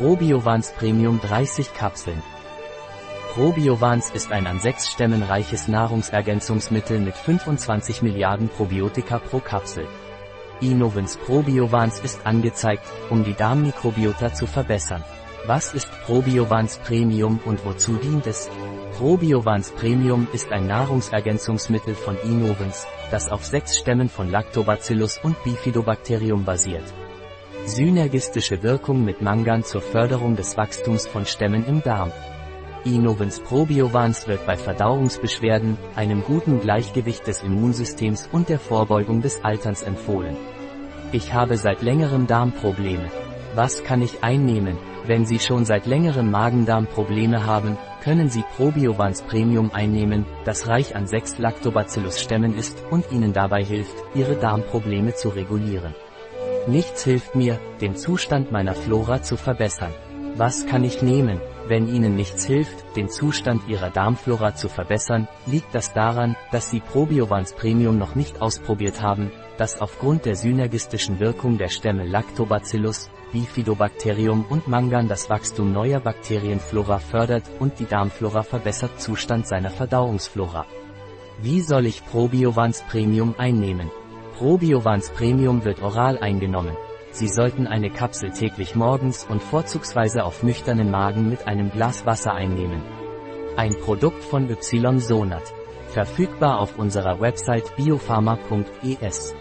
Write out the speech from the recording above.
Probiovans Premium 30 Kapseln. Probiovans ist ein an sechs Stämmen reiches Nahrungsergänzungsmittel mit 25 Milliarden Probiotika pro Kapsel. Innovens Probiovans ist angezeigt, um die Darmmikrobiota zu verbessern. Was ist Probiovans Premium und wozu dient es? Probiovans Premium ist ein Nahrungsergänzungsmittel von Innovens, das auf sechs Stämmen von Lactobacillus und Bifidobacterium basiert. Synergistische Wirkung mit Mangan zur Förderung des Wachstums von Stämmen im Darm. Innovens Probiovans wird bei Verdauungsbeschwerden, einem guten Gleichgewicht des Immunsystems und der Vorbeugung des Alterns empfohlen. Ich habe seit längerem Darmprobleme. Was kann ich einnehmen? Wenn Sie schon seit längerem Magen-Darm-Probleme haben, können Sie Probiovans Premium einnehmen, das reich an sechs Lactobacillus-Stämmen ist und Ihnen dabei hilft, Ihre Darmprobleme zu regulieren. Nichts hilft mir, den Zustand meiner Flora zu verbessern. Was kann ich nehmen? Wenn Ihnen nichts hilft, den Zustand Ihrer Darmflora zu verbessern, liegt das daran, dass Sie Probiovans Premium noch nicht ausprobiert haben, das aufgrund der synergistischen Wirkung der Stämme Lactobacillus, Bifidobacterium und Mangan das Wachstum neuer Bakterienflora fördert und die Darmflora verbessert Zustand seiner Verdauungsflora. Wie soll ich Probiovans Premium einnehmen? Probiovans Premium wird oral eingenommen. Sie sollten eine Kapsel täglich morgens und vorzugsweise auf nüchternen Magen mit einem Glas Wasser einnehmen. Ein Produkt von Ysonat. Verfügbar auf unserer Website biopharma.es.